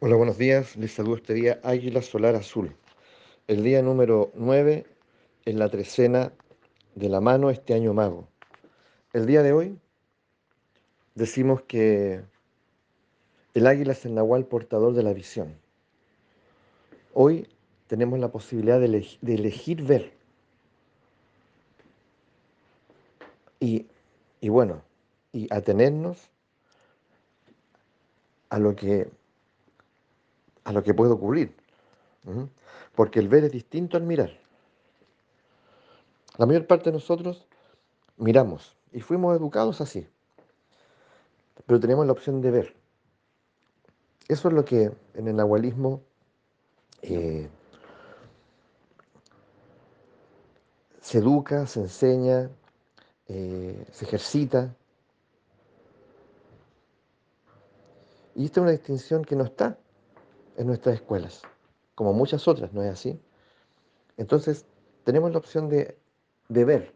Hola, buenos días. Les saludo este día Águila Solar Azul. El día número 9 en la trecena de la mano este año mago. El día de hoy decimos que el águila es el nahual portador de la visión. Hoy tenemos la posibilidad de, de elegir ver. Y, y bueno, y atenernos a lo que a lo que puede ocurrir. Porque el ver es distinto al mirar. La mayor parte de nosotros miramos y fuimos educados así. Pero tenemos la opción de ver. Eso es lo que en el nahualismo eh, se educa, se enseña, eh, se ejercita. Y esta es una distinción que no está en nuestras escuelas, como muchas otras, ¿no es así? Entonces, tenemos la opción de, ver,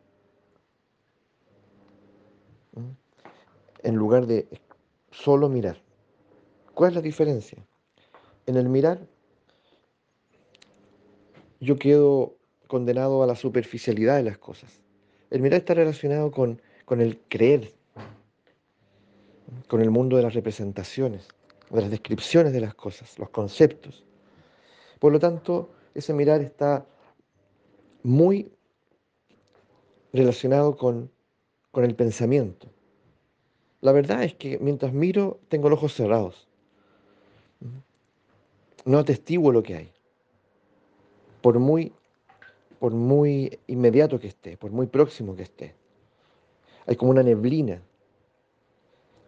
en lugar de solo mirar. ¿Cuál es la diferencia? En el mirar, yo quedo condenado a la superficialidad de las cosas. El mirar está relacionado con, con el creer, con el mundo de las representaciones de las descripciones de las cosas, los conceptos. Por lo tanto, ese mirar está muy relacionado con, con el pensamiento. La verdad es que mientras miro tengo los ojos cerrados. No atestiguo lo que hay. Por muy, por muy inmediato que esté, por muy próximo que esté. Hay como una neblina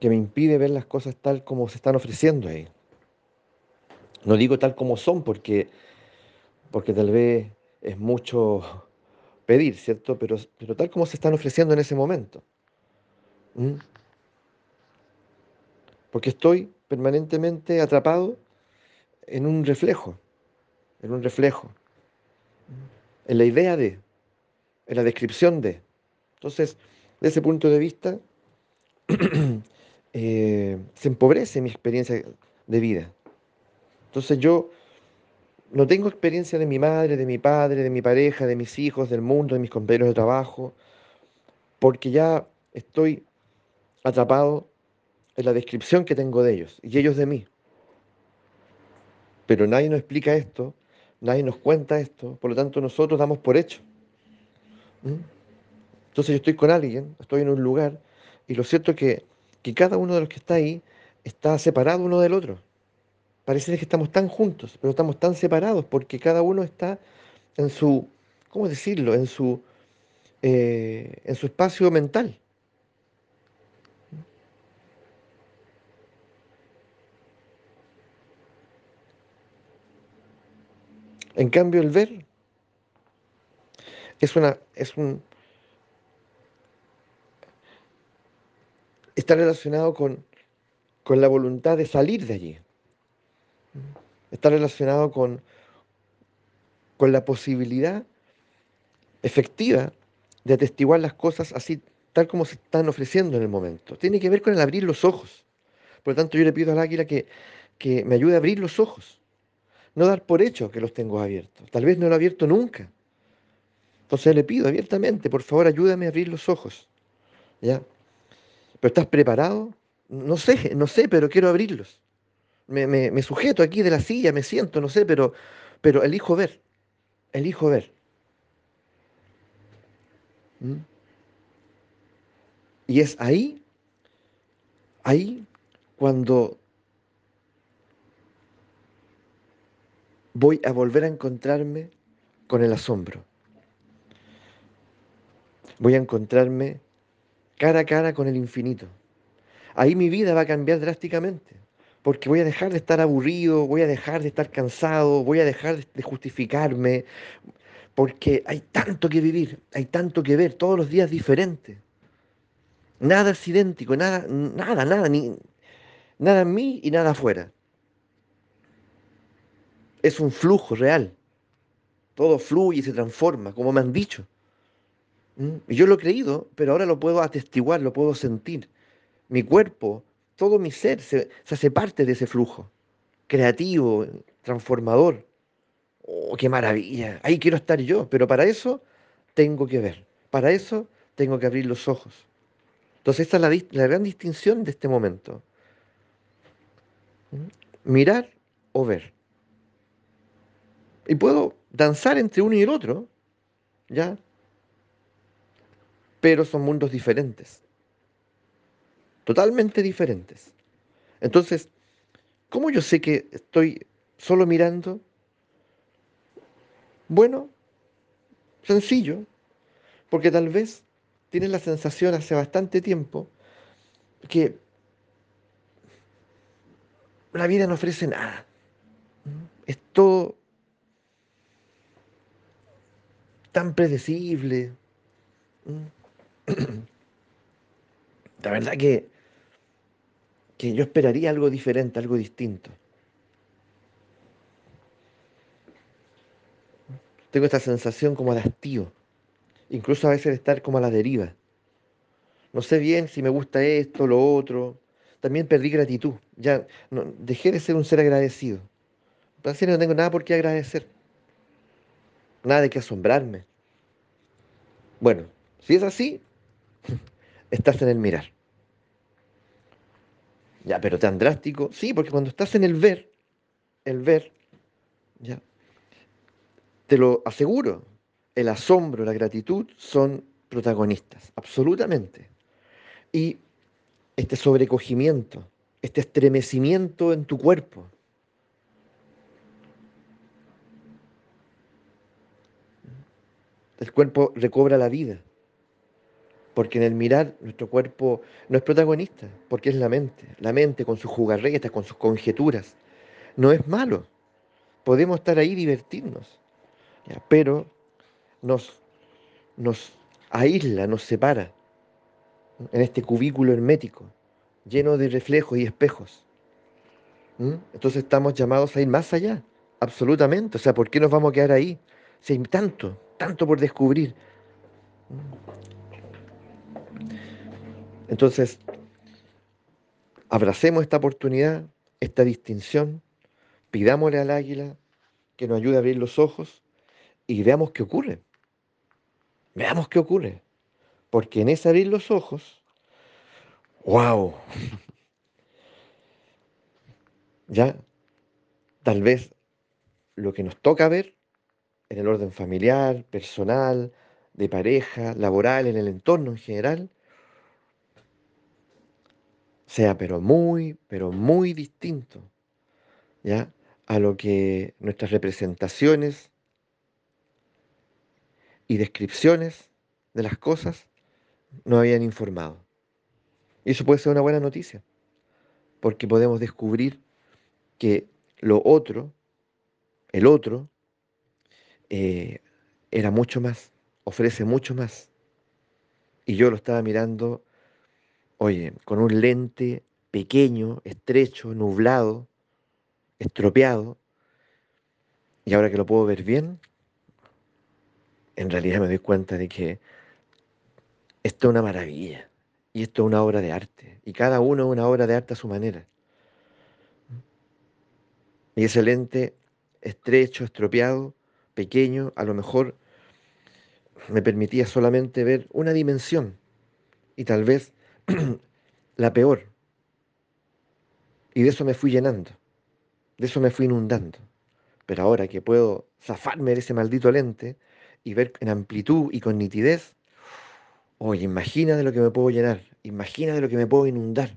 que me impide ver las cosas tal como se están ofreciendo ahí. No digo tal como son porque, porque tal vez es mucho pedir, ¿cierto? Pero, pero tal como se están ofreciendo en ese momento. ¿Mm? Porque estoy permanentemente atrapado en un reflejo, en un reflejo, en la idea de, en la descripción de. Entonces, de ese punto de vista, Eh, se empobrece mi experiencia de vida. Entonces yo no tengo experiencia de mi madre, de mi padre, de mi pareja, de mis hijos, del mundo, de mis compañeros de trabajo, porque ya estoy atrapado en la descripción que tengo de ellos y ellos de mí. Pero nadie nos explica esto, nadie nos cuenta esto, por lo tanto nosotros damos por hecho. ¿Mm? Entonces yo estoy con alguien, estoy en un lugar, y lo cierto es que que cada uno de los que está ahí está separado uno del otro. Parece que estamos tan juntos, pero estamos tan separados porque cada uno está en su, ¿cómo decirlo?, en su, eh, en su espacio mental. En cambio, el ver es, una, es un, está relacionado con, la voluntad de salir de allí. Está relacionado con, con la posibilidad efectiva de atestiguar las cosas así, tal como se están ofreciendo en el momento. Tiene que ver con el abrir los ojos. Por lo tanto, yo le pido al águila que, que me ayude a abrir los ojos. No dar por hecho que los tengo abiertos. Tal vez no lo he abierto nunca. Entonces le pido abiertamente, por favor, ayúdame a abrir los ojos. ¿Ya? ¿Pero estás preparado? No sé, no sé, pero quiero abrirlos. Me, sujeto aquí de la silla, me siento, no sé, pero, pero elijo ver. Elijo ver. ¿Mm? Y es ahí, ahí cuando voy a volver a encontrarme con el asombro. Voy a encontrarme cara a cara con el infinito. Ahí mi vida va a cambiar drásticamente, porque voy a dejar de estar aburrido, voy a dejar de estar cansado, voy a dejar de justificarme, porque hay tanto que vivir, hay tanto que ver, todos los días diferentes. Nada es idéntico, nada, nada, nada, ni, nada en mí y nada afuera. Es un flujo real. Todo fluye y se transforma, como me han dicho. ¿Mm? Yo lo he creído, pero ahora lo puedo atestiguar, lo puedo sentir. Mi cuerpo, todo mi ser se, hace parte de ese flujo. creativo, transformador. ¡Oh, qué maravilla! Ahí quiero estar yo, pero para eso tengo que ver, para eso tengo que abrir los ojos. Entonces, esta es la, gran distinción de este momento. ¿Mm? Mirar o ver. Y puedo danzar entre uno y el otro, ¿ya? Pero son mundos diferentes. Totalmente diferentes. Entonces, ¿cómo yo sé que estoy solo mirando? Bueno, sencillo, porque tal vez tienes la sensación hace bastante tiempo que la vida no ofrece nada. Es todo tan predecible. La verdad que, que yo esperaría algo diferente, algo distinto. Tengo esta sensación como de hastío, incluso a veces estar como a la deriva. No sé bien si me gusta esto, lo otro. También perdí gratitud. Ya no, dejé de ser un ser agradecido. Así no tengo nada por qué agradecer. Nada de qué asombrarme. Bueno, si es así, estás en el mirar. Ya, pero tan drástico. Sí, porque cuando estás en el ver, el ver, ya, te lo aseguro, el asombro, la gratitud son protagonistas, absolutamente. Y este sobrecogimiento, este estremecimiento en tu cuerpo. El cuerpo recobra la vida, porque en el mirar nuestro cuerpo no es protagonista, porque es la mente, la mente con sus jugarretas, con sus conjeturas. No es malo, podemos estar ahí y divertirnos pero nos, nos aísla, nos separa en este cubículo hermético, lleno de reflejos y espejos. Entonces estamos llamados a ir más allá, absolutamente. O sea, ¿por qué nos vamos a quedar ahí? Si hay tanto, tanto por descubrir. Entonces, abracemos esta oportunidad, esta distinción, pidámosle al águila que nos ayude a abrir los ojos y veamos qué ocurre. Veamos qué ocurre. Porque en ese abrir los ojos, wow, ya tal vez lo que nos toca ver en el orden familiar, personal, de pareja, laboral, en el entorno en general, sea pero muy, pero muy distinto, ¿ya? A lo que nuestras representaciones y descripciones de las cosas no habían informado. Y eso puede ser una buena noticia, porque podemos descubrir que lo otro, el otro, eh, era mucho más, ofrece mucho más. Y yo lo estaba mirando, oye, con un lente pequeño, estrecho, nublado, estropeado, y ahora que lo puedo ver bien, en realidad me doy cuenta de que esto es una maravilla y esto es una obra de arte y cada uno es una obra de arte a su manera. Y ese lente estrecho, estropeado, pequeño, a lo mejor me permitía solamente ver una dimensión y tal vez la peor. Y de eso me fui llenando, de eso me fui inundando. Pero ahora que puedo zafarme de ese maldito lente, y ver en amplitud y con nitidez, oye, imagina de lo que me puedo llenar, imagina de lo que me puedo inundar.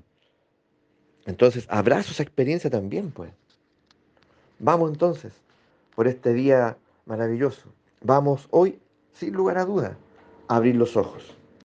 Entonces, abrazo esa experiencia también, pues. Vamos entonces por este día maravilloso. Vamos hoy, sin lugar a duda, a abrir los ojos.